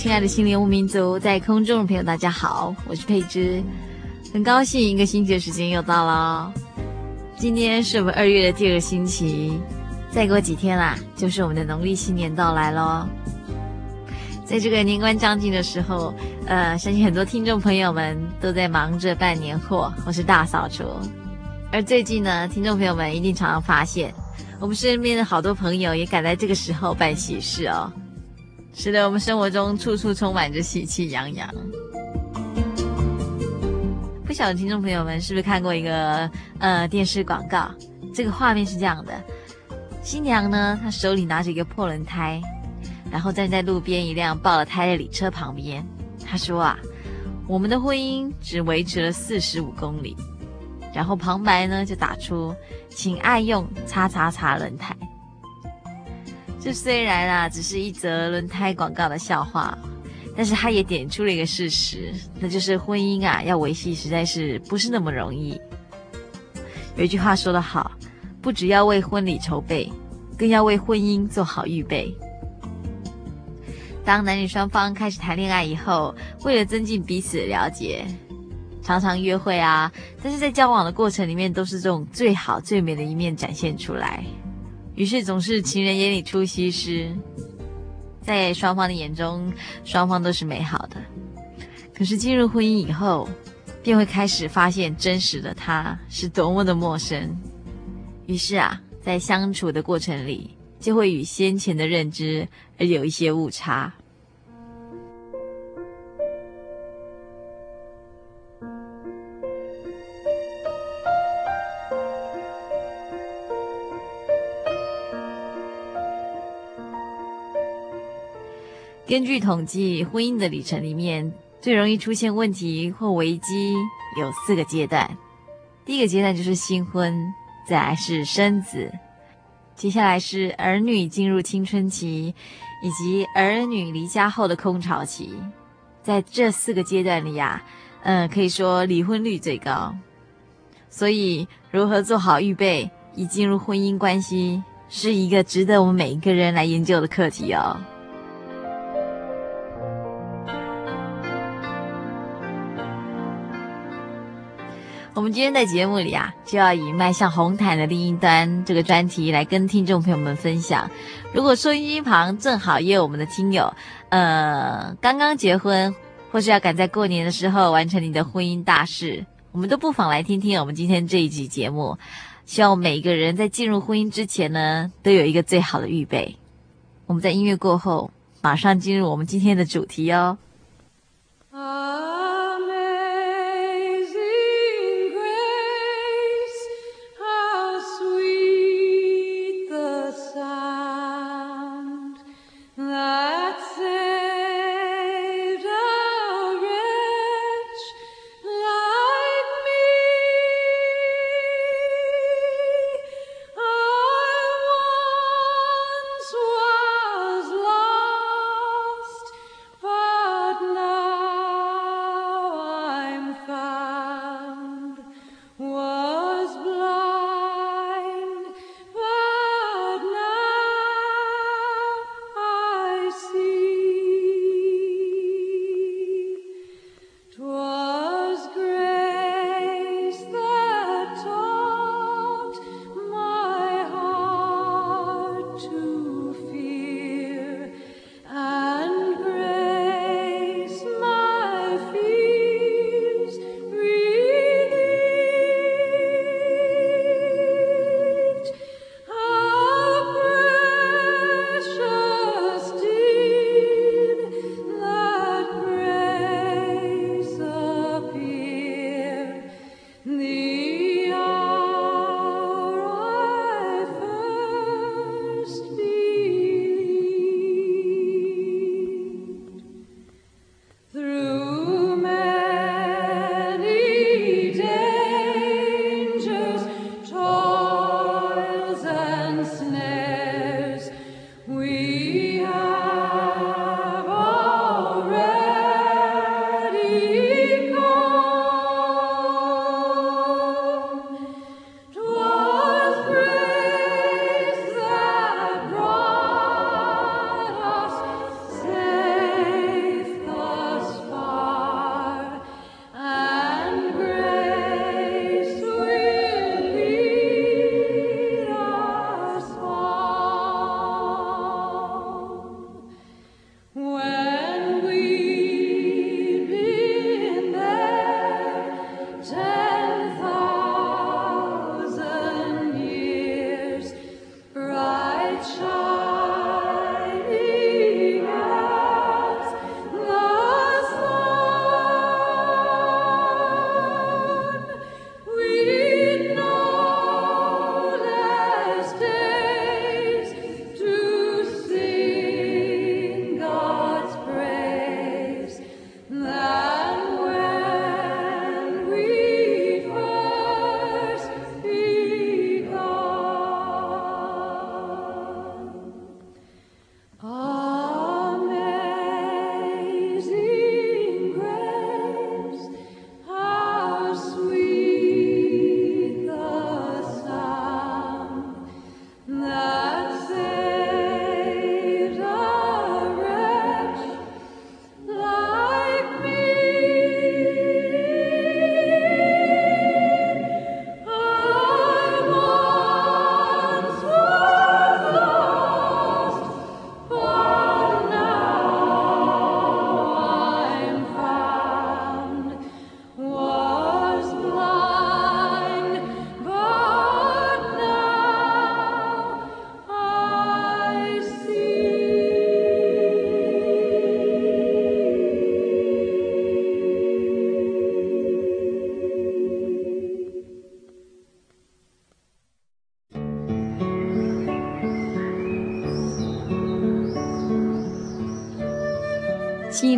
亲爱的心灵游牧民族，在空中的朋友，大家好，我是佩芝，很高兴一个星期的时间又到了。今天是我们二月的第二个星期，再过几天啦，就是我们的农历新年到来喽。在这个年关将近的时候，呃，相信很多听众朋友们都在忙着办年货或是大扫除。而最近呢，听众朋友们一定常常发现，我们身边的好多朋友也赶在这个时候办喜事哦。是的我们生活中处处充满着喜气洋洋。不晓得听众朋友们是不是看过一个呃电视广告？这个画面是这样的：新娘呢，她手里拿着一个破轮胎，然后站在路边一辆爆了胎的礼车旁边。她说啊，我们的婚姻只维持了四十五公里。然后旁白呢就打出，请爱用叉叉叉轮胎。这虽然啊，只是一则轮胎广告的笑话，但是它也点出了一个事实，那就是婚姻啊，要维系实在是不是那么容易。有一句话说得好，不只要为婚礼筹备，更要为婚姻做好预备。当男女双方开始谈恋爱以后，为了增进彼此的了解，常常约会啊，但是在交往的过程里面，都是这种最好最美的一面展现出来。于是总是情人眼里出西施，在双方的眼中，双方都是美好的。可是进入婚姻以后，便会开始发现真实的他是多么的陌生。于是啊，在相处的过程里，就会与先前的认知而有一些误差。根据统计，婚姻的里程里面最容易出现问题或危机有四个阶段。第一个阶段就是新婚，再来是生子，接下来是儿女进入青春期，以及儿女离家后的空巢期。在这四个阶段里呀，嗯，可以说离婚率最高。所以，如何做好预备以进入婚姻关系，是一个值得我们每一个人来研究的课题哦。我们今天在节目里啊，就要以迈向红毯的另一端这个专题来跟听众朋友们分享。如果收音机旁正好也有我们的听友，呃，刚刚结婚，或是要赶在过年的时候完成你的婚姻大事，我们都不妨来听听我们今天这一集节目。希望每一个人在进入婚姻之前呢，都有一个最好的预备。我们在音乐过后，马上进入我们今天的主题哦。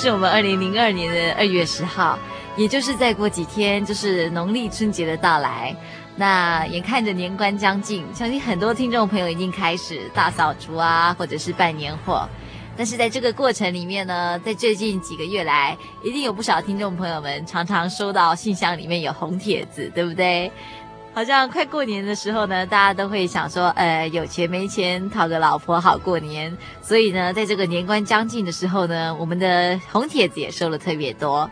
是我们二零零二年的二月十号，也就是再过几天就是农历春节的到来。那眼看着年关将近，相信很多听众朋友已经开始大扫除啊，或者是办年货。但是在这个过程里面呢，在最近几个月来，一定有不少听众朋友们常常收到信箱里面有红帖子，对不对？好像快过年的时候呢，大家都会想说，呃，有钱没钱，讨个老婆好过年。所以呢，在这个年关将近的时候呢，我们的红帖子也收了特别多。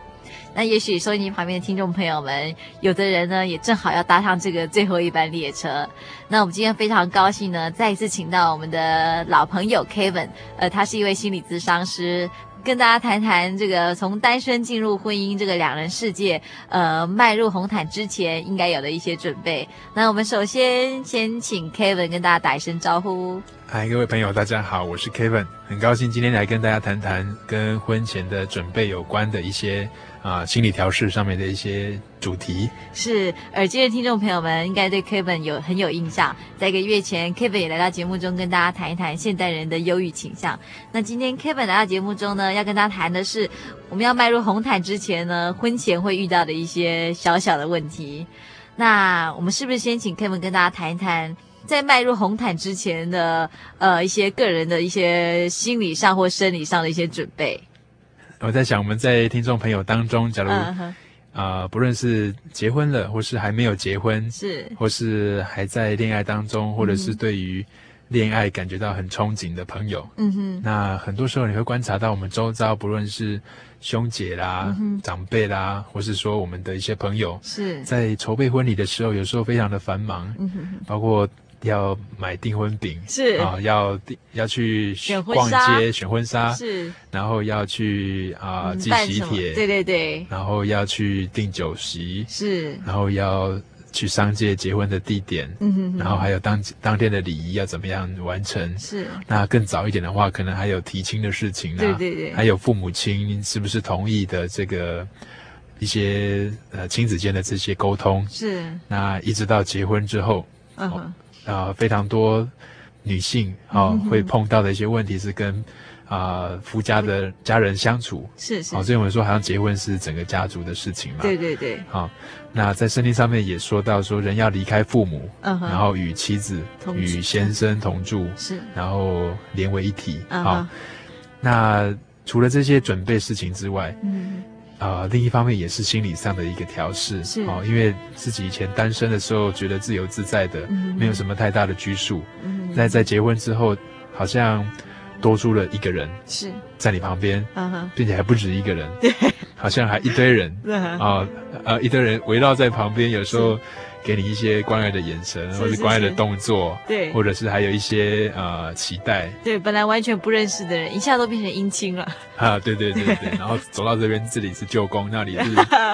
那也许收音机旁边的听众朋友们，有的人呢，也正好要搭上这个最后一班列车。那我们今天非常高兴呢，再一次请到我们的老朋友 Kevin，呃，他是一位心理咨商师。跟大家谈谈这个从单身进入婚姻这个两人世界，呃，迈入红毯之前应该有的一些准备。那我们首先先请 Kevin 跟大家打一声招呼。嗨，各位朋友，大家好，我是 Kevin，很高兴今天来跟大家谈谈跟婚前的准备有关的一些啊、心理调试上面的一些主题。是耳机的听众朋友们应该对 Kevin 有很有印象，在一个月前，Kevin 也来到节目中跟大家谈一谈现代人的忧郁倾向。那今天 Kevin 来到节目中呢，要跟大家谈的是我们要迈入红毯之前呢，婚前会遇到的一些小小的问题。那我们是不是先请 Kevin 跟大家谈一谈，在迈入红毯之前的呃一些个人的一些心理上或生理上的一些准备？我在想，我们在听众朋友当中，假如啊、uh huh. 呃，不论是结婚了，或是还没有结婚，是，或是还在恋爱当中，或者是对于恋爱感觉到很憧憬的朋友，嗯哼，那很多时候你会观察到，我们周遭不论是兄姐啦、长辈啦，或是说我们的一些朋友，是在筹备婚礼的时候，有时候非常的繁忙，嗯哼，包括。要买订婚饼是。啊、呃，要订要去逛街选婚纱。是，然后要去啊、呃、寄喜帖，对对对，然后要去订酒席是，然后要去商界结婚的地点，嗯哼哼，然后还有当当天的礼仪要怎么样完成。是，那更早一点的话，可能还有提亲的事情啊，对对对，还有父母亲是不是同意的这个一些呃亲子间的这些沟通。是，那一直到结婚之后，嗯哼。啊、呃，非常多女性啊、会碰到的一些问题是跟啊、呃、夫家的家人相处，是是，好、哦，所以我们说好像结婚是整个家族的事情嘛，对对对，好、哦，那在圣经上面也说到说人要离开父母，然后与妻子与先生同住，是，然后连为一体，好、嗯哦，那除了这些准备事情之外，嗯。啊、呃，另一方面也是心理上的一个调试，是哦，因为自己以前单身的时候觉得自由自在的，嗯、没有什么太大的拘束，嗯哼，在在结婚之后，好像多出了一个人是在你旁边，并且还不止一个人，对，好像还一堆人，啊、呃，呃，一堆人围绕在旁边，有时候。给你一些关爱的眼神，或者是关爱的动作，对，或者是还有一些呃期待。对，本来完全不认识的人，一下都变成姻亲了。啊，对对对对，然后走到这边，这里是舅公，那里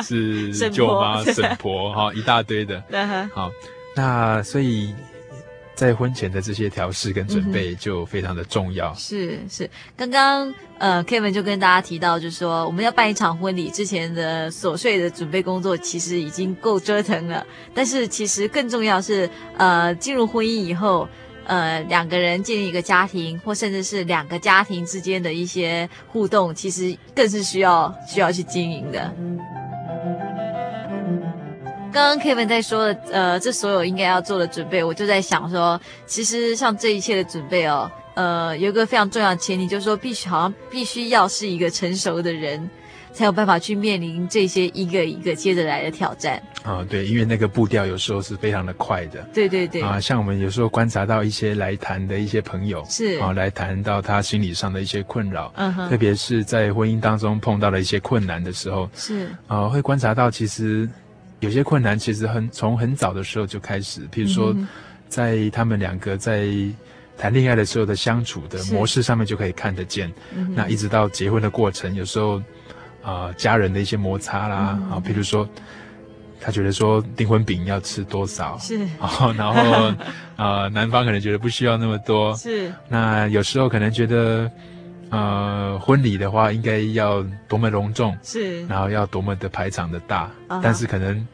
是 是舅妈、婶婆，哈，一大堆的。好，那所以。在婚前的这些调试跟准备就非常的重要。嗯、是是，刚刚呃，Kevin 就跟大家提到，就是说我们要办一场婚礼之前的琐碎的准备工作，其实已经够折腾了。但是其实更重要是，呃，进入婚姻以后，呃，两个人建立一个家庭，或甚至是两个家庭之间的一些互动，其实更是需要需要去经营的。刚刚 Kevin 在说的，呃，这所有应该要做的准备，我就在想说，其实像这一切的准备哦，呃，有一个非常重要的前提，就是说必须好像必须要是一个成熟的人，才有办法去面临这些一个一个接着来的挑战。啊、哦，对，因为那个步调有时候是非常的快的。对对对。啊，像我们有时候观察到一些来谈的一些朋友，是啊，来谈到他心理上的一些困扰，嗯哼，特别是在婚姻当中碰到了一些困难的时候，是啊，会观察到其实。有些困难其实很从很早的时候就开始，譬如说，在他们两个在谈恋爱的时候的相处的模式上面就可以看得见。那一直到结婚的过程，有时候啊、呃，家人的一些摩擦啦，啊、嗯，譬如说。他觉得说订婚饼要吃多少是，然后然后呃，男方可能觉得不需要那么多是。那有时候可能觉得，呃，婚礼的话应该要多么隆重是，然后要多么的排场的大，但是可能。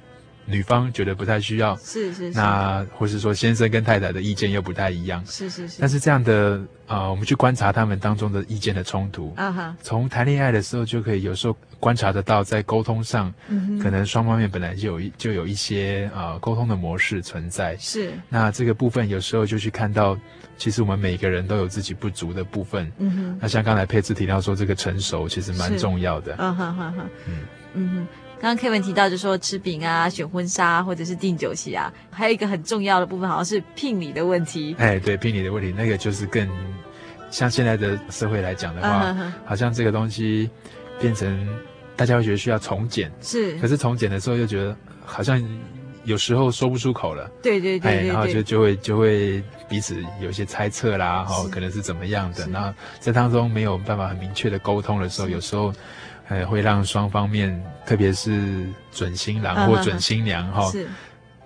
女方觉得不太需要，是是是，那或是说先生跟太太的意见又不太一样，是是是。但是这样的啊、呃，我们去观察他们当中的意见的冲突，啊哈，从谈恋爱的时候就可以有时候观察得到，在沟通上，嗯，可能双方面本来就有一就有一些啊、呃、沟通的模式存在，是。那这个部分有时候就去看到，其实我们每个人都有自己不足的部分，嗯哼。那像刚才佩芝提到说，这个成熟其实蛮重要的，啊哈哈哈，嗯。嗯哼。刚刚 Kevin 提到，就说吃饼啊、选婚纱或者是订酒席啊，还有一个很重要的部分，好像是聘礼的问题。哎，对，聘礼的问题，那个就是更像现在的社会来讲的话，uh. 好像这个东西变成大家会觉得需要从简，是。可是从简的时候又觉得好像有时候说不出口了。对对对，对，对，然后就就会就会彼此有些猜测啦，哈，可能是怎么样的。那在当中没有办法很明确的沟通的时候，有时候。呃，会让双方面，特别是准新郎或准新娘哈、uh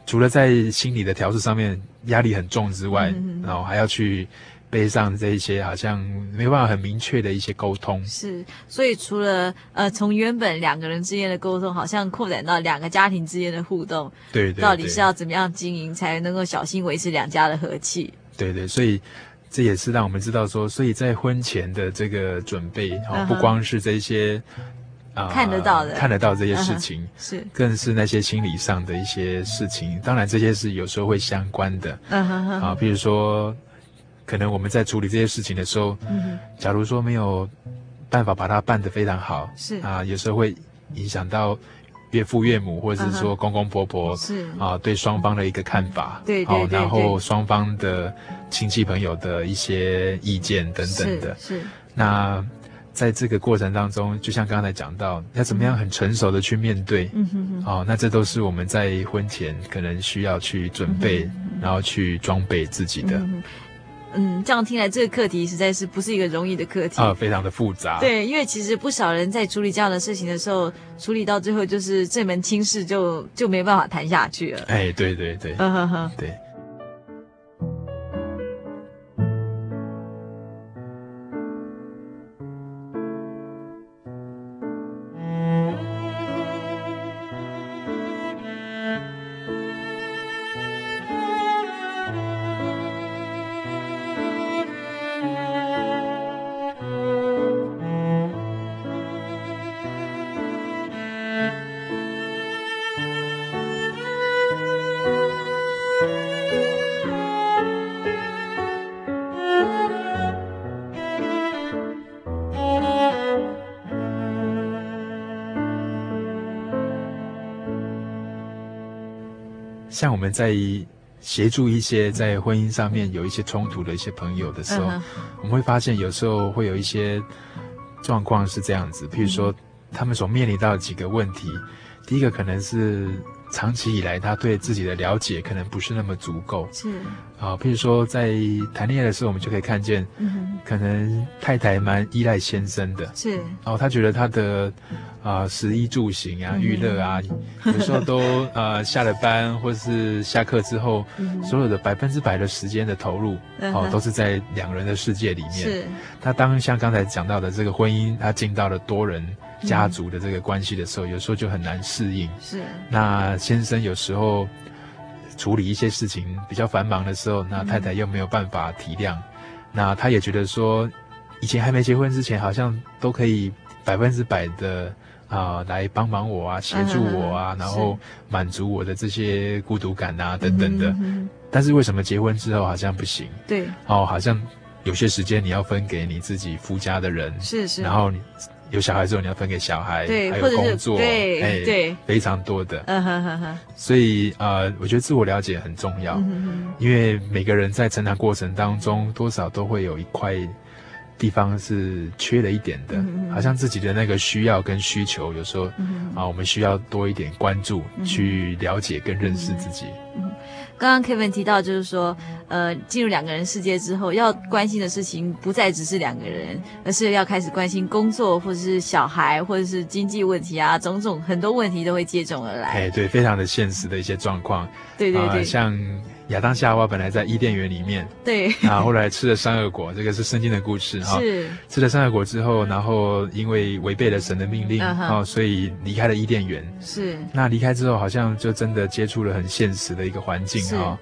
除了在心理的调试上面压力很重之外，uh. 然后还要去背上这一些好像没有办法很明确的一些沟通。是，所以除了呃，从原本两个人之间的沟通，好像扩展到两个家庭之间的互动，对，对，对，到底是要怎么样经营，才能够小心维持两家的和气？对对，所以。这也是让我们知道说，所以在婚前的这个准备，哈、uh 不光是这些啊、呃、看得到的，看得到这些事情，uh. 是，更是那些心理上的一些事情。当然，这些是有时候会相关的，嗯哼哼，啊，比如说，可能我们在处理这些事情的时候，嗯，假如说没有办法把它办得非常好，是啊，有时候会影响到。岳父岳母，或者是说公公婆婆，是。啊，对双方的一个看法，对对对，然后双方的亲戚朋友的一些意见等等的，是。那在这个过程当中，就像刚才讲到，要怎么样很成熟的去面对，嗯哼哼，哦，那这都是我们在婚前可能需要去准备，然后去装备自己的。嗯，这样听来，这个课题实在是不是一个容易的课题啊，非常的复杂。对，因为其实不少人在处理这样的事情的时候，处理到最后就是这门亲事就就没办法谈下去了。哎，对对对，嗯哼哼，对。像我们在协助一些在婚姻上面有一些冲突的一些朋友的时候，我们会发现有时候会有一些状况是这样子，譬如说他们所面临到的几个问题，第一个可能是。长期以来，他对自己的了解可能不是那么足够。是啊，譬如说在谈恋爱的时候，我们就可以看见，嗯，可能太太蛮依赖先生的。是，然后他觉得他的啊食衣住行啊、娱乐啊，有时候都呃下了班或是下课之后，所有的百分之百的时间的投入，哦，都是在两人的世界里面。是，他当像刚才讲到的这个婚姻，他进到了多人。家族的这个关系的时候，有时候就很难适应。是，那先生有时候处理一些事情比较繁忙的时候，那太太又没有办法体谅。那他也觉得说，以前还没结婚之前，好像都可以百分之百的啊、呃、来帮忙我啊，协助我啊，然后满足我的这些孤独感啊等等的。但是为什么结婚之后好像不行？对，哦，好像有些时间你要分给你自己夫家的人，是是，然后你。有小孩之后，你要分给小孩，对，还有工作，对，哎，对，非常多的，嗯哼哼哼。所以呃，我觉得自我了解很重要，嗯，因为每个人在成长过程当中，多少都会有一块地方是缺了一点的，嗯，好像自己的那个需要跟需求，有时候，嗯，啊，我们需要多一点关注，嗯，去了解跟认识自己。嗯刚刚 Kevin 提到，就是说，呃，进入两个人世界之后，要关心的事情不再只是两个人，而是要开始关心工作，或者是小孩，或者是经济问题啊，种种很多问题都会接踵而来。哎，对，非常的现实的一些状况。对对对，呃、像。亚当夏娃本来在伊甸园里面，对，啊，后来吃了善恶果，这个是圣经的故事哈。是吃了善恶果之后，然后因为违背了神的命令，啊、uh -huh.，所以离开了伊甸园。是。那离开之后，好像就真的接触了很现实的一个环境哈。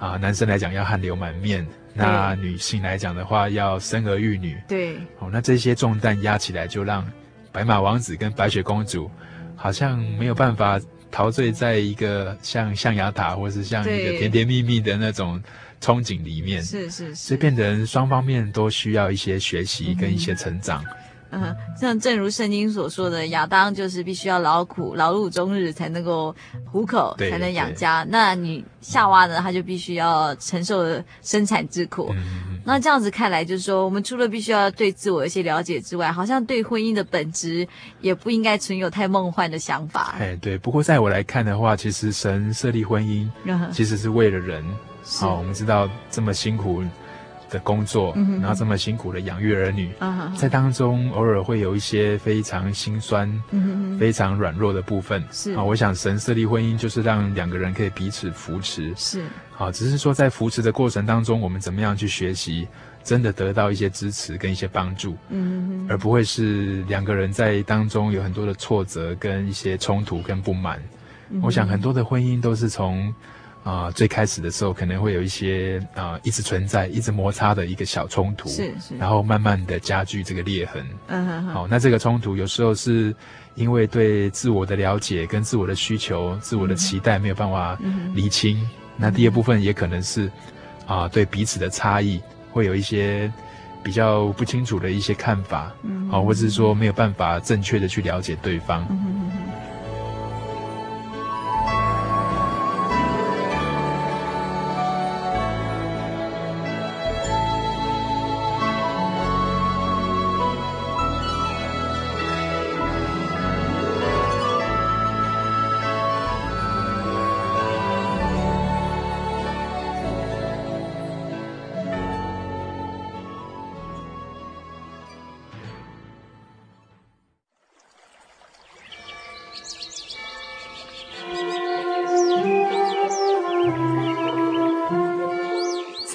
啊，男生来讲要汗流满面，那女性来讲的话要生儿育女。对。哦，那这些重担压起来，就让白马王子跟白雪公主好像没有办法。陶醉在一个像象牙塔，或是像一个甜甜蜜蜜的那种憧憬里面，是是是，所以变成双方面都需要一些学习跟一些成长。嗯，嗯像正如圣经所说的，亚当就是必须要劳苦劳碌终日才能够糊口，才能养家。那你夏娃呢，他就必须要承受生产之苦。嗯那这样子看来，就是说，我们除了必须要对自我一些了解之外，好像对婚姻的本质也不应该存有太梦幻的想法。哎，对。不过在我来看的话，其实神设立婚姻，其实是为了人。好、哦，我们知道这么辛苦的工作，嗯、然后这么辛苦的养育儿女，嗯、在当中偶尔会有一些非常心酸、嗯、非常软弱的部分。是啊、哦，我想神设立婚姻就是让两个人可以彼此扶持。是啊、哦，只是说在扶持的过程当中，我们怎么样去学习，真的得到一些支持跟一些帮助，嗯，而不会是两个人在当中有很多的挫折跟一些冲突跟不满。嗯、我想很多的婚姻都是从。啊、呃，最开始的时候可能会有一些啊、呃，一直存在、一直摩擦的一个小冲突，是是，然后慢慢的加剧这个裂痕。嗯哼哼。好，那这个冲突有时候是因为对自我的了解跟自我的需求、自我的期待没有办法厘清。嗯、那第二部分也可能是啊、呃，对彼此的差异会有一些比较不清楚的一些看法，嗯，好，或者是说没有办法正确的去了解对方。嗯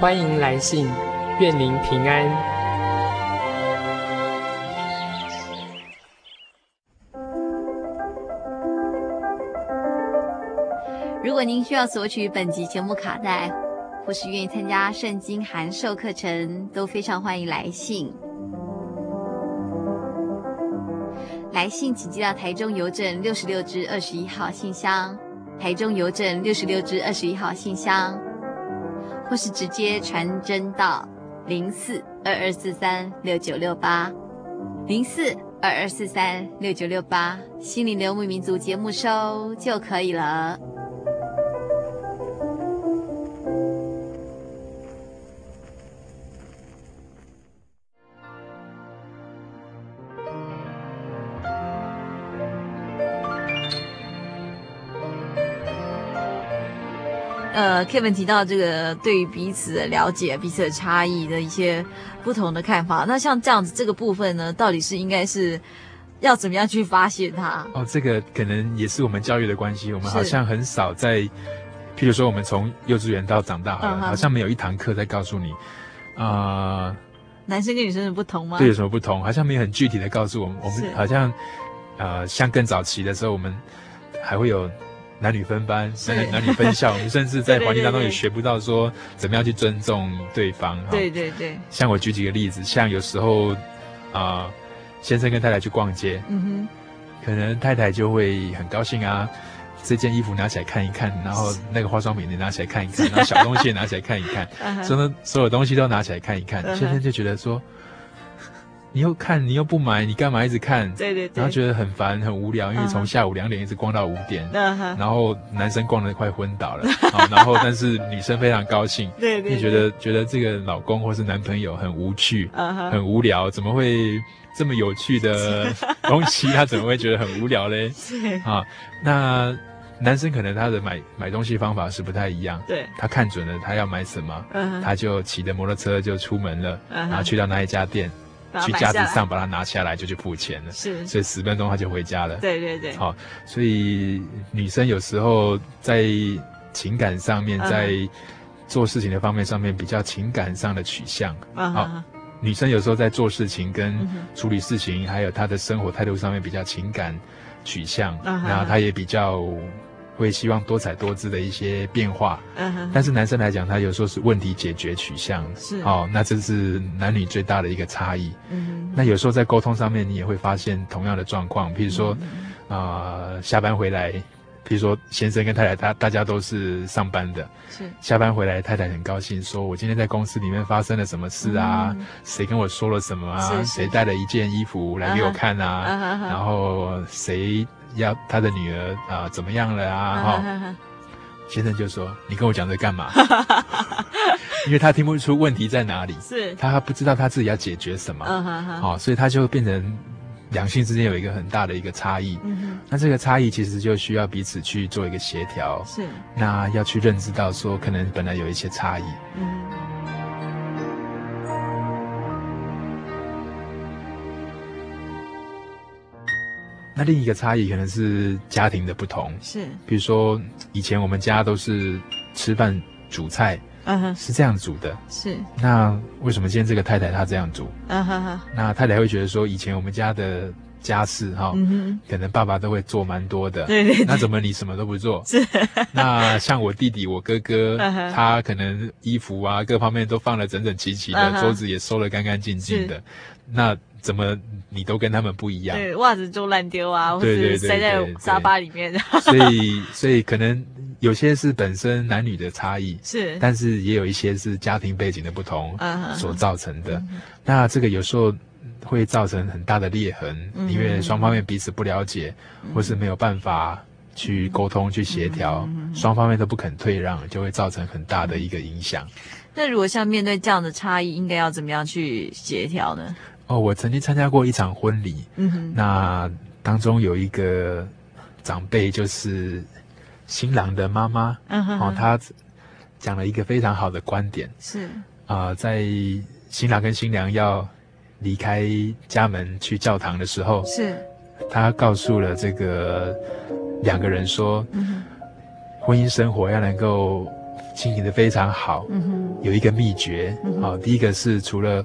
欢迎来信，愿您平安。如果您需要索取本集节目卡带，或是愿意参加圣经函授课程，都非常欢迎来信。来信请寄到台中邮政六十六支二十一号信箱，台中邮政六十六支二十一号信箱。或是直接传真到零四二二四三六九六八，零四二二四三六九六八，心灵游牧民族节目收就可以了。呃，Kevin 提到这个对于彼此的了解、彼此的差异的一些不同的看法。那像这样子这个部分呢，到底是应该是要怎么样去发现它？哦，这个可能也是我们教育的关系。我们好像很少在，譬如说我们从幼稚园到长大好了，好、嗯、像没有一堂课在告诉你，啊、呃，男生跟女生的不同吗？对，有什么不同？好像没有很具体的告诉我们。我们好像，呃，像更早期的时候，我们还会有。男女分班，男男女分校，我 们甚至在环境当中也学不到说怎么样去尊重对方。对对对。像我举几个例子，像有时候啊、呃，先生跟太太去逛街，嗯哼，可能太太就会很高兴啊，这件衣服拿起来看一看，然后那个化妆品你拿起来看一看，然后小东西也拿起来看一看，所以所有东西都拿起来看一看。先生就觉得说。你又看，你又不买，你干嘛一直看？对对对。然后觉得很烦，很无聊，因为从下午两点一直逛到五点。嗯哼。然后男生逛得快昏倒了，然后但是女生非常高兴。对对。你觉得觉得这个老公或是男朋友很无趣，很无聊，怎么会这么有趣的东西，他怎么会觉得很无聊嘞？是。啊，那男生可能他的买买东西方法是不太一样。对。他看准了他要买什么，他就骑着摩托车就出门了，然后去到那一家店。去架子上把它拿下来就去付钱了，是，所以十分钟他就回家了。对对对，好、哦，所以女生有时候在情感上面，在做事情的方面上面比较情感上的取向。啊、uh 女生有时候在做事情跟处理事情，还有她的生活态度上面比较情感取向，然后她也比较。会希望多彩多姿的一些变化，嗯哼。但是男生来讲，他有时候是问题解决取向，是哦。那这是男女最大的一个差异。那有时候在沟通上面，你也会发现同样的状况。譬如说，啊、嗯呃，下班回来，譬如说先生跟太太，他大家都是上班的，是。下班回来，太太很高兴，说我今天在公司里面发生了什么事啊？嗯、谁跟我说了什么啊？是是谁带了一件衣服来给我看啊？然后谁？要他的女儿啊、呃，怎么样了啊？哈、哦，先生就说：“你跟我讲这干嘛？” 因为他听不出问题在哪里，是他不知道他自己要解决什么，好、哦，所以他就变成两性之间有一个很大的一个差异。那这个差异其实就需要彼此去做一个协调，是那要去认知到说，可能本来有一些差异。嗯那另一个差异可能是家庭的不同，是，比如说以前我们家都是吃饭煮菜，嗯哼，是这样煮的，是。那为什么今天这个太太她这样煮？嗯哼哼。那太太会觉得说，以前我们家的家事哈，嗯哼，可能爸爸都会做蛮多的，对对。那怎么你什么都不做？是。那像我弟弟、我哥哥，他可能衣服啊各方面都放得整整齐齐的，桌子也收得干干净净的，那。怎么你都跟他们不一样？对，袜子就乱丢啊，或是塞在沙发里面。所以，所以可能有些是本身男女的差异，是，但是也有一些是家庭背景的不同所造成的。那这个有时候会造成很大的裂痕，因为双方面彼此不了解，或是没有办法去沟通、去协调，双方面都不肯退让，就会造成很大的一个影响。那如果像面对这样的差异，应该要怎么样去协调呢？哦，我曾经参加过一场婚礼，嗯哼，那当中有一个长辈，就是新郎的妈妈，嗯哼，哦，她讲了一个非常好的观点，是啊，呃，在新郎跟新娘要离开家门去教堂的时候，是，她告诉了这个两个人说，嗯，婚姻生活要能够经营的非常好，嗯哼，有一个秘诀，嗯，哦，第一个是除了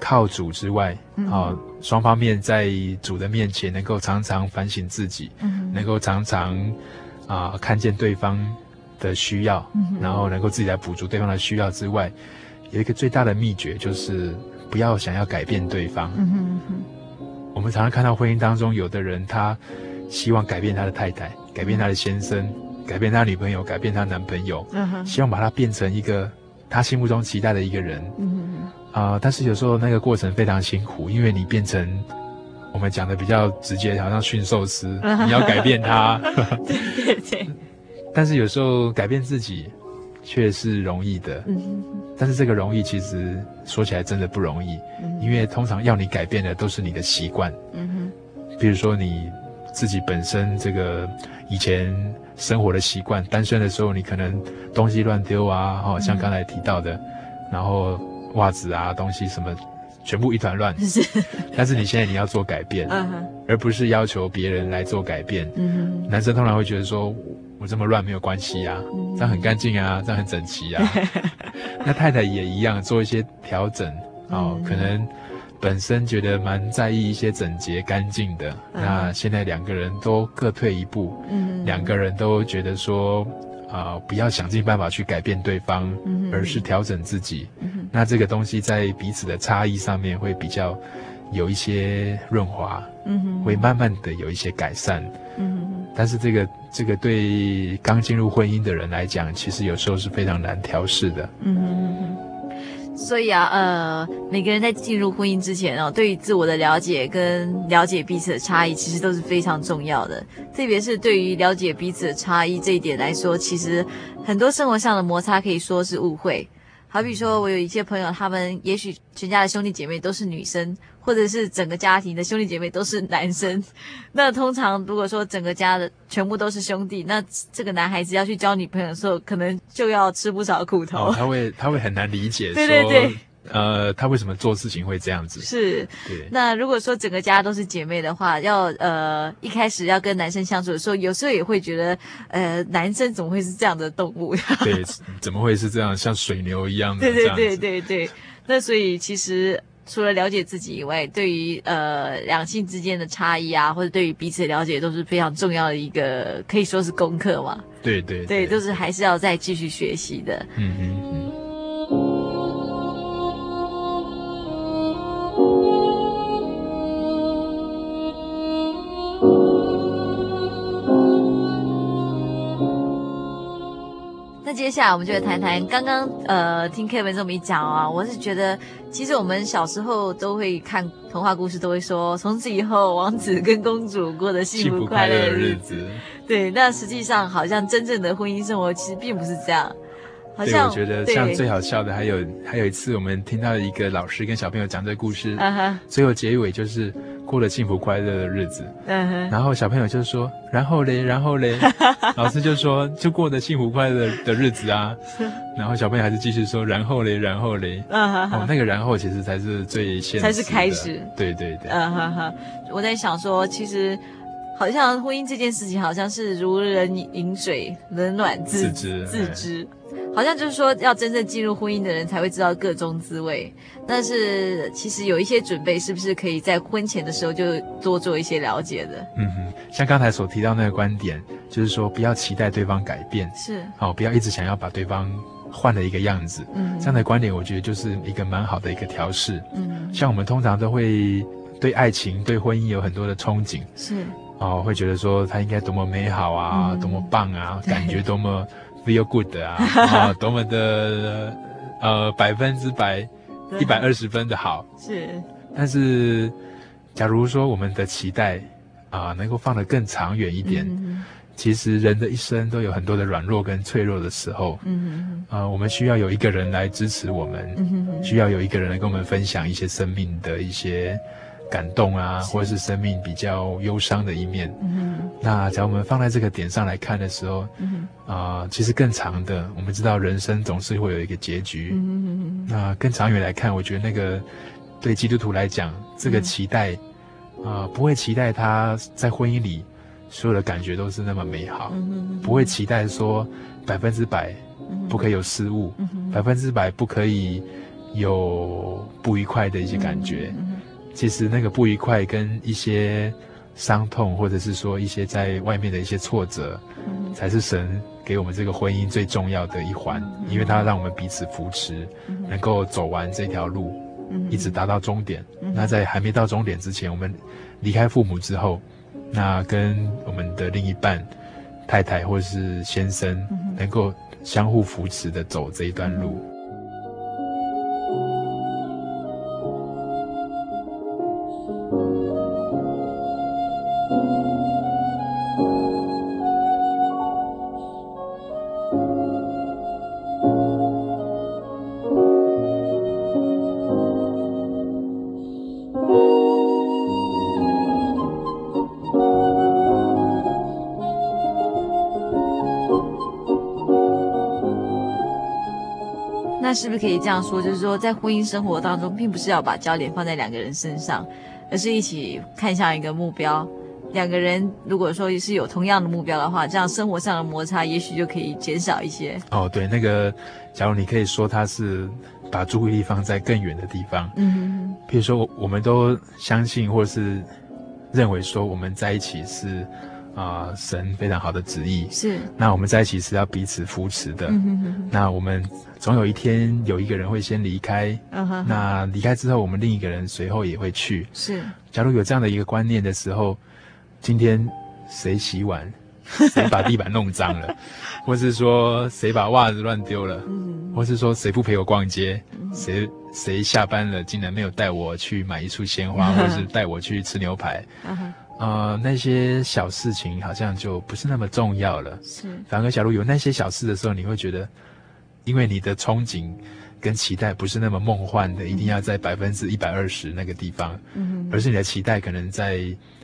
靠主之外，啊，双方面在主的面前能够常常反省自己，能够常常啊看见对方的需要，然后能够自己来补足对方的需要之外，有一个最大的秘诀就是不要想要改变对方。我们常常看到婚姻当中，有的人他希望改变他的太太，改变他的先生，改变他女朋友，改变他男朋友，希望把他变成一个他心目中期待的一个人。啊、呃，但是有时候那个过程非常辛苦，因为你变成我们讲的比较直接，好像驯兽师，你要改变他。对对对。但是有时候改变自己却是容易的。嗯。但是这个容易其实说起来真的不容易，嗯、因为通常要你改变的都是你的习惯。嗯哼。比如说你自己本身这个以前生活的习惯，单身的时候你可能东西乱丢啊，哦，像刚才提到的，嗯、然后。袜子啊，东西什么，全部一团乱。是，但是你现在你要做改变，而不是要求别人来做改变。嗯，男生通常会觉得说，我这么乱没有关系呀，这样很干净啊，这样很整齐啊。那太太也一样，做一些调整哦，可能本身觉得蛮在意一些整洁干净的，那现在两个人都各退一步，嗯，两个人都觉得说。啊、呃，不要想尽办法去改变对方，嗯、而是调整自己。嗯、那这个东西在彼此的差异上面会比较有一些润滑，会慢慢的有一些改善。但是这个这个对刚进入婚姻的人来讲，其实有时候是非常难调试的。所以啊，呃，每个人在进入婚姻之前哦，对于自我的了解跟了解彼此的差异，其实都是非常重要的。特别是对于了解彼此的差异这一点来说，其实很多生活上的摩擦可以说是误会。好比说，我有一些朋友，他们也许全家的兄弟姐妹都是女生，或者是整个家庭的兄弟姐妹都是男生。那通常如果说整个家的全部都是兄弟，那这个男孩子要去交女朋友的时候，可能就要吃不少苦头。哦，他会他会很难理解。对对对。呃，他为什么做事情会这样子？是，对。那如果说整个家都是姐妹的话，要呃一开始要跟男生相处的时候，有时候也会觉得，呃，男生怎么会是这样的动物？对，怎么会是这样，像水牛一样的？对对对对对。那所以其实除了了解自己以外，对于呃两性之间的差异啊，或者对于彼此的了解，都是非常重要的一个，可以说是功课嘛。对对对，对，都是还是要再继续学习的。嗯嗯接下来我们就来谈谈刚刚呃听 Kevin 这么一讲啊，我是觉得其实我们小时候都会看童话故事，都会说从此以后王子跟公主过得幸福快乐的日子。对，那实际上好像真正的婚姻生活其实并不是这样。好像对，我觉得像最好笑的还有还有一次我们听到一个老师跟小朋友讲这个故事，最后结尾就是。过了幸福快乐的日子，嗯哼，然后小朋友就说，然后嘞，然后嘞，老师就说，就过得幸福快乐的日子啊，然后小朋友还是继续说，然后嘞，然后嘞，嗯哼，哦，那个然后其实才是最现实，才是开始，对对对，嗯哼哼，我在想说，其实好像婚姻这件事情，好像是如人饮水，冷暖自知，自知。好像就是说，要真正进入婚姻的人才会知道各中滋味。但是其实有一些准备，是不是可以在婚前的时候就多做一些了解的？嗯哼，像刚才所提到那个观点，就是说不要期待对方改变，是好，不要一直想要把对方换了一个样子。嗯，这样的观点，我觉得就是一个蛮好的一个调试。嗯，像我们通常都会对爱情、对婚姻有很多的憧憬，是哦，会觉得说它应该多么美好啊，嗯、多么棒啊，感觉多么。Feel good 啊，啊，多么的呃百分之百一百二十分的好是，但是假如说我们的期待啊、呃、能够放得更长远一点，嗯、其实人的一生都有很多的软弱跟脆弱的时候，嗯啊我们需要有一个人来支持我们，嗯、哼需要有一个人来跟我们分享一些生命的一些。感动啊，或者是生命比较忧伤的一面。嗯哼，那假如我们放在这个点上来看的时候，啊、呃，其实更长的，我们知道人生总是会有一个结局。那更长远来看，我觉得那个对基督徒来讲，这个期待，啊、不会期待他在婚姻里所有的感觉都是那么美好。不会期待说百分之百不可以有失误，百分之百不可以有不愉快的一些感觉。嗯其实那个不愉快跟一些伤痛，或者是说一些在外面的一些挫折，嗯、才是神给我们这个婚姻最重要的一环，嗯、因为它让我们彼此扶持，嗯、能够走完这条路，嗯、一直达到终点。嗯、那在还没到终点之前，我们离开父母之后，那跟我们的另一半、太太或者是先生，嗯、能够相互扶持的走这一段路。可以这样说？就是说，在婚姻生活当中，并不是要把焦点放在两个人身上，而是一起看向一个目标。两个人如果说是有同样的目标的话，这样生活上的摩擦也许就可以减少一些。哦，对，那个，假如你可以说他是把注意力放在更远的地方，嗯哼哼，比如说，我们都相信或是认为说我们在一起是。啊、呃，神非常好的旨意。是。那我们在一起是要彼此扶持的。嗯、哼哼，那我们总有一天有一个人会先离开。嗯哼哼，那离开之后，我们另一个人随后也会去。是。假如有这样的一个观念的时候，今天谁洗碗，谁把地板弄脏了，或是说谁把袜子乱丢了，嗯，或是说谁不陪我逛街，谁谁下班了竟然没有带我去买一束鲜花，或是带我去吃牛排，呃，那些小事情好像就不是那么重要了。是，反而假如有那些小事的时候，你会觉得，因为你的憧憬跟期待不是那么梦幻的，一定要在百分之一百二十那个地方，嗯，而是你的期待可能在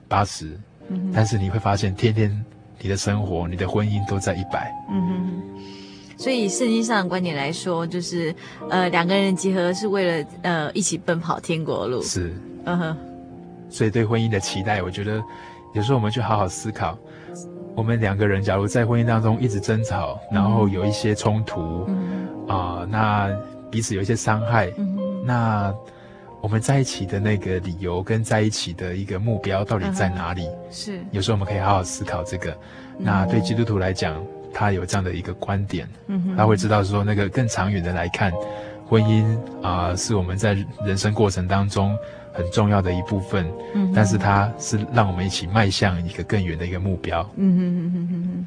八十，嗯，但是你会发现，天天你的生活、你的婚姻都在一百，嗯哼。所以圣经上的观点来说，就是呃，两个人结合是为了呃一起奔跑天国路，是，嗯哼。所以对婚姻的期待，我觉得有时候我们去好好思考，我们两个人假如在婚姻当中一直争吵，然后有一些冲突，嗯，啊、呃，那彼此有一些伤害，嗯，那我们在一起的那个理由跟在一起的一个目标到底在哪里？嗯、是，有时候我们可以好好思考这个。那对基督徒来讲，他有这样的一个观点，嗯，他会知道说那个更长远的来看，婚姻啊、呃，是我们在人生过程当中。很重要的一部分，嗯，但是它是让我们一起迈向一个更远的一个目标，嗯哼哼哼哼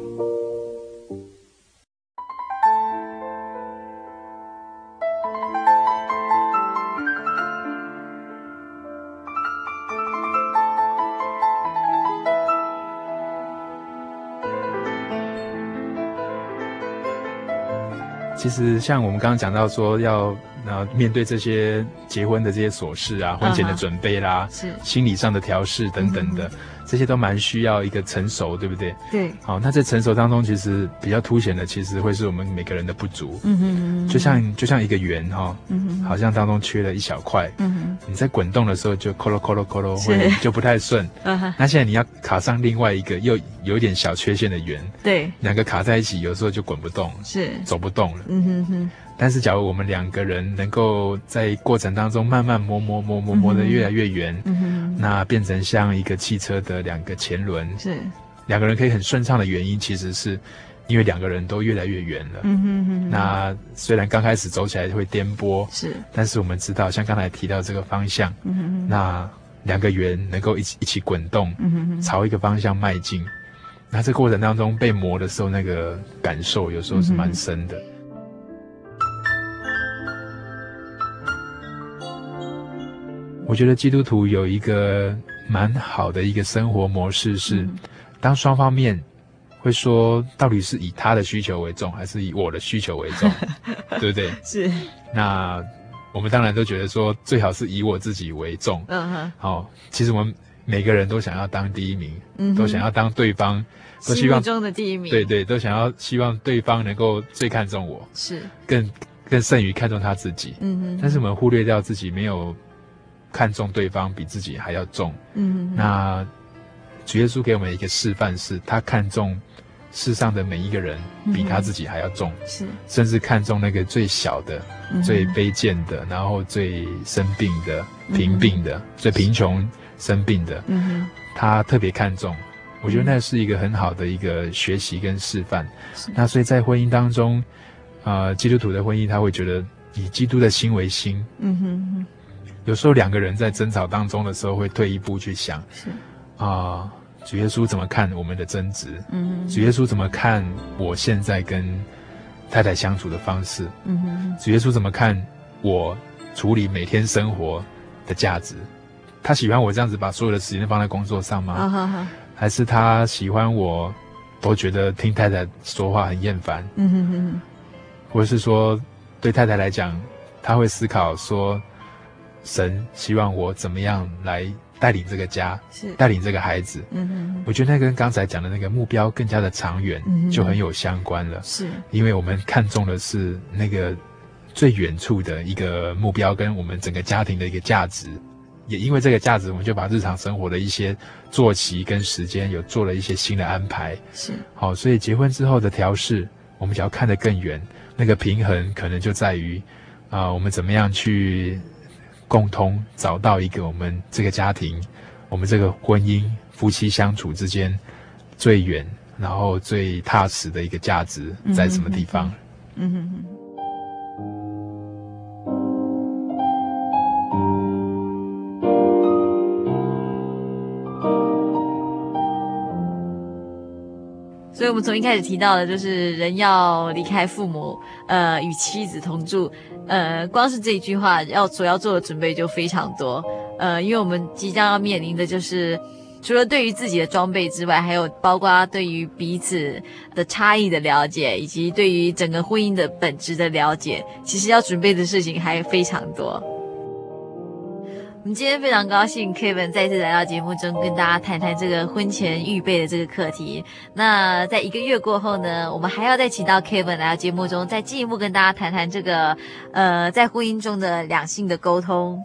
其实，像我们刚刚讲到说，要呃面对这些结婚的这些琐事啊，婚前的准备啦，是心理上的调试等等的。这些都蛮需要一个成熟，对不对？对。好，那在成熟当中，其实比较凸显的，其实会是我们每个人的不足。嗯哼嗯嗯。就像就像一个圆哈、哦，嗯哼，好像当中缺了一小块。嗯哼。你在滚动的时候就咯咯咯咯咯咯，会就不太顺。嗯哼。那现在你要卡上另外一个又有一点小缺陷的圆，对，两个卡在一起，有时候就滚不动，是走不动了。嗯哼哼。但是，假如我们两个人能够在过程当中慢慢磨磨磨磨磨的越来越圆，嗯，那变成像一个汽车的两个前轮，是两个人可以很顺畅的原因，其实是因为两个人都越来越圆了。嗯哼哼。那虽然刚开始走起来会颠簸，是，但是我们知道，像刚才提到这个方向，嗯哼，那两个圆能够一起一起滚动，嗯哼，朝一个方向迈进，那这过程当中被磨的时候，那个感受有时候是蛮深的。我觉得基督徒有一个蛮好的一个生活模式是，当双方面会说到底是以他的需求为重，还是以我的需求为重，对不对？是。那我们当然都觉得说最好是以我自己为重。嗯哼。好，其实我们每个人都想要当第一名，嗯，都想要当对方，都希望中的第一名。对对，都想要希望对方能够最看重我，是更更胜于看重他自己。嗯哼。但是我们忽略掉自己没有。看重对方比自己还要重，嗯，那主耶稣给我们一个示范是，他看重世上的每一个人比他自己还要重，是，甚至看重那个最小的、最卑贱的，然后最生病的、贫病的、最贫穷生病的，嗯，他特别看重。我觉得那是一个很好的一个学习跟示范。那所以在婚姻当中，啊，基督徒的婚姻，他会觉得以基督的心为心，嗯哼。有时候两个人在争吵当中的时候，会退一步去想，是啊、呃，主耶稣怎么看我们的争执？嗯哼，主耶稣怎么看我现在跟太太相处的方式？嗯哼，主耶稣怎么看我处理每天生活的价值？他喜欢我这样子把所有的时间放在工作上吗？还是他喜欢我都觉得听太太说话很厌烦？嗯哼哼，或是说对太太来讲，他会思考说。神希望我怎么样来带领这个家，是带领这个孩子。嗯嗯，我觉得那跟刚才讲的那个目标更加的长远，就很有相关了。是，因为我们看重的是那个最远处的一个目标，跟我们整个家庭的一个价值。也因为这个价值，我们就把日常生活的一些作息跟时间有做了一些新的安排。是，好，所以结婚之后的调试，我们只要看得更远，那个平衡可能就在于啊、呃，我们怎么样去。共同找到一个我们这个家庭，我们这个婚姻夫妻相处之间最远，然后最踏实的一个价值在什么地方？嗯哼。所以我们从一开始提到的，就是人要离开父母，呃，与妻子同住。呃，光是这一句话要所要做的准备就非常多，呃，因为我们即将要面临的就是，除了对于自己的装备之外，还有包括对于彼此的差异的了解，以及对于整个婚姻的本质的了解，其实要准备的事情还非常多。我们今天非常高兴，Kevin 再次来到节目中，跟大家谈谈这个婚前预备的这个课题。那在一个月过后呢，我们还要再请到 Kevin 来到节目中，再进一步跟大家谈谈这个呃，在婚姻中的两性的沟通，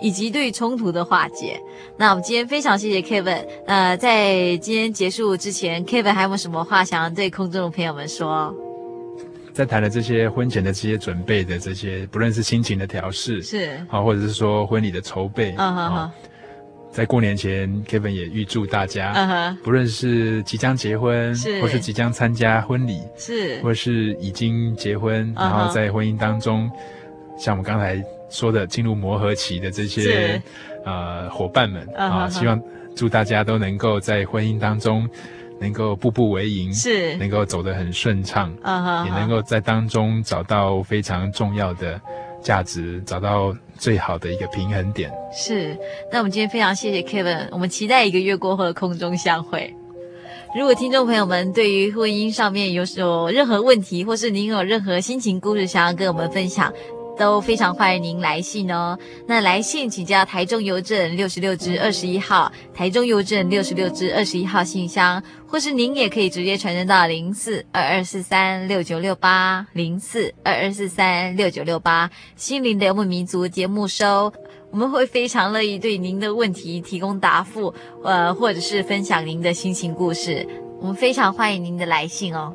以及对冲突的化解。那我们今天非常谢谢 Kevin。呃，在今天结束之前，Kevin 还有没有什么话想要对空中的朋友们说？在谈的这些婚前的这些准备的这些，不论是心情的调试，是。啊，或者是说婚礼的筹备，啊哈哈。在过年前，Kevin 也预祝大家，不论是即将结婚，是，或是即将参加婚礼，是，或是已经结婚，然后在婚姻当中，像我们刚才说的进入磨合期的这些呃伙伴们啊，希望祝大家都能够在婚姻当中能够步步为营，是，能够走得很顺畅，也能够在当中找到非常重要的价值，找到。最好的一个平衡点是，那我们今天非常谢谢 Kevin，我们期待一个月过后的空中相会。如果听众朋友们对于婚姻上面有有任何问题，或是您有任何心情故事想要跟我们分享，都非常欢迎您来信哦。那来信请加台中邮政六十六支二十一号，台中邮政六十六支二十一号信箱，或是您也可以直接传真到零四二二四三六九六八零四二二四三六九六八。心灵的游牧民族节目收，我们会非常乐意对您的问题提供答复，呃，或者是分享您的心情故事。我们非常欢迎您的来信哦。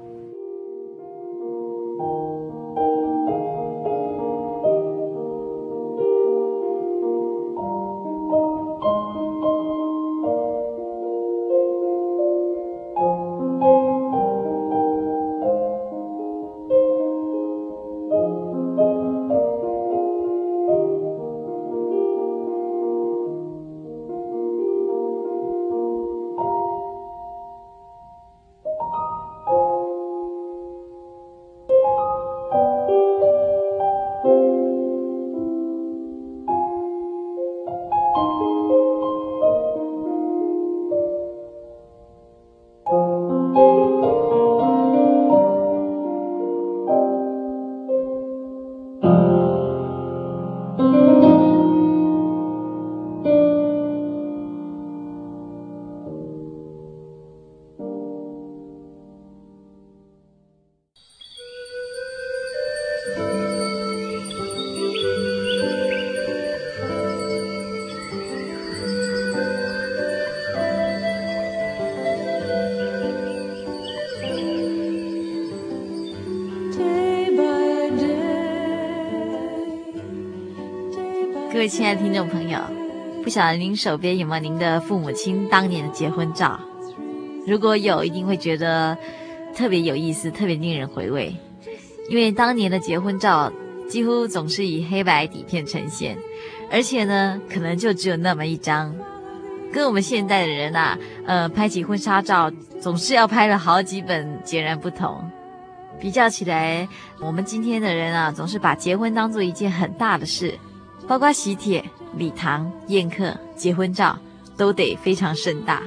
亲爱的听众朋友，不晓得您手边有没有您的父母亲当年的结婚照？如果有，一定会觉得特别有意思，特别令人回味。因为当年的结婚照几乎总是以黑白底片呈现，而且呢，可能就只有那么一张。跟我们现代的人啊，呃，拍起婚纱照总是要拍了好几本，截然不同。比较起来，我们今天的人啊，总是把结婚当做一件很大的事。包括喜帖、礼堂、宴客、结婚照，都得非常盛大。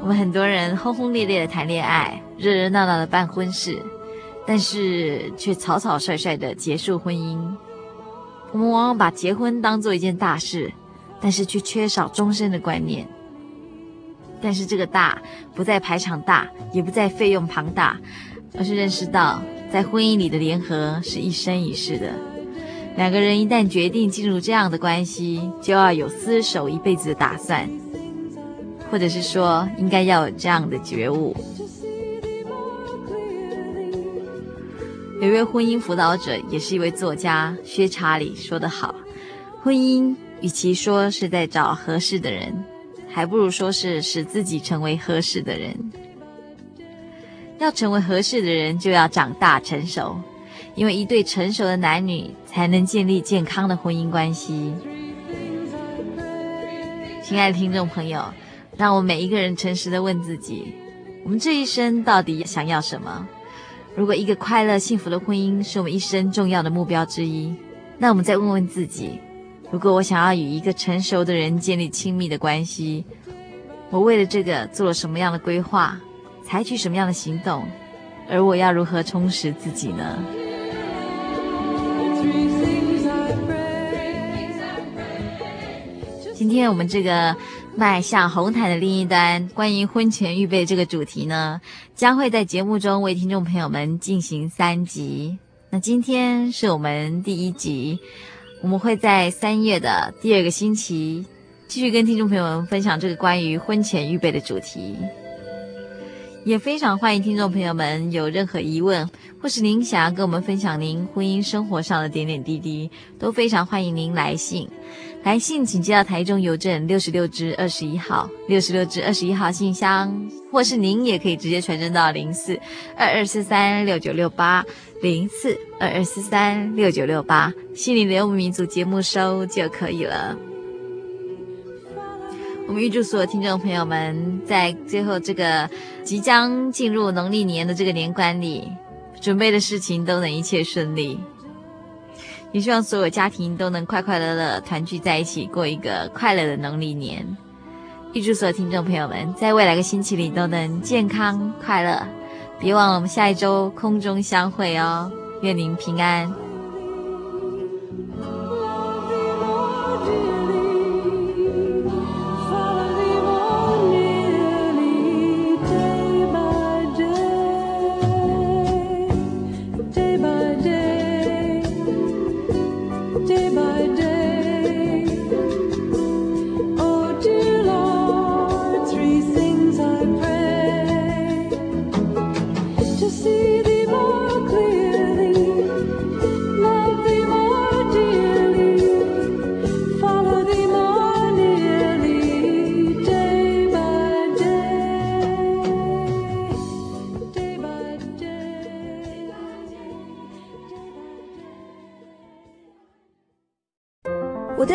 我们很多人轰轰烈烈的谈恋爱，热热闹闹的办婚事，但是却草草率率的结束婚姻。我们往往把结婚当做一件大事，但是却缺少终身的观念。但是这个大，不在排场大，也不在费用庞大，而是认识到，在婚姻里的联合是一生一世的。两个人一旦决定进入这样的关系，就要有厮守一辈子的打算，或者是说，应该要有这样的觉悟。有一位婚姻辅导者，也是一位作家，薛查理说得好：婚姻与其说是在找合适的人，还不如说是使自己成为合适的人。要成为合适的人，就要长大成熟。因为一对成熟的男女才能建立健康的婚姻关系。亲爱的听众朋友，让我们每一个人诚实的问自己：我们这一生到底想要什么？如果一个快乐幸福的婚姻是我们一生重要的目标之一，那我们再问问自己：如果我想要与一个成熟的人建立亲密的关系，我为了这个做了什么样的规划，采取什么样的行动？而我要如何充实自己呢？今天我们这个迈向红毯的另一端，关于婚前预备这个主题呢，将会在节目中为听众朋友们进行三集。那今天是我们第一集，我们会在三月的第二个星期继续跟听众朋友们分享这个关于婚前预备的主题。也非常欢迎听众朋友们有任何疑问，或是您想要跟我们分享您婚姻生活上的点点滴滴，都非常欢迎您来信。来信请寄到台中邮政六十六支二十一号六十六支二十一号信箱，或是您也可以直接传真到零四二二四三六九六八零四二二四三六九六八，信里留我们民族节目收就可以了。我们预祝所有听众朋友们在最后这个即将进入农历年的这个年关里，准备的事情都能一切顺利。也希望所有家庭都能快快乐乐团聚在一起，过一个快乐的农历年。预祝所有听众朋友们在未来的星期里都能健康快乐。别忘了我们下一周空中相会哦，愿您平安。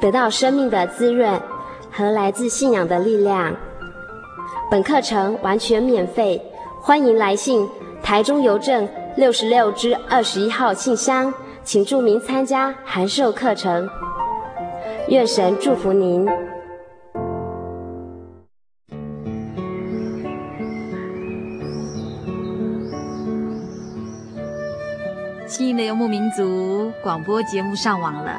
得到生命的滋润和来自信仰的力量。本课程完全免费，欢迎来信台中邮政六十六支二十一号信箱，请注明参加函授课程。愿神祝福您。新的游牧民族广播节目上网了。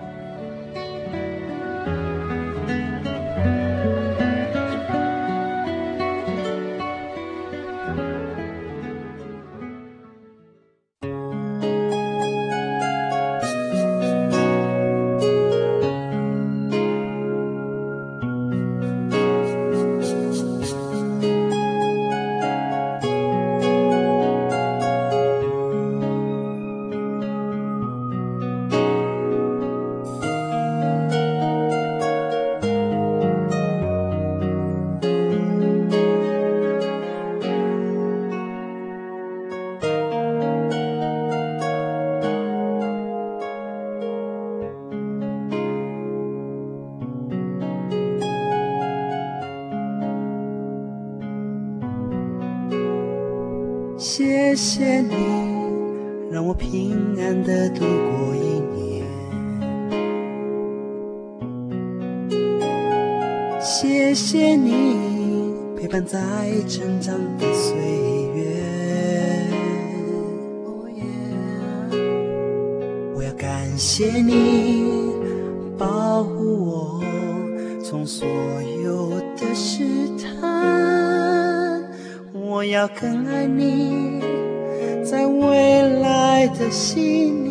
谢谢你陪伴在成长的岁月，我要感谢你保护我，从所有的试探。我要更爱你，在未来的信念。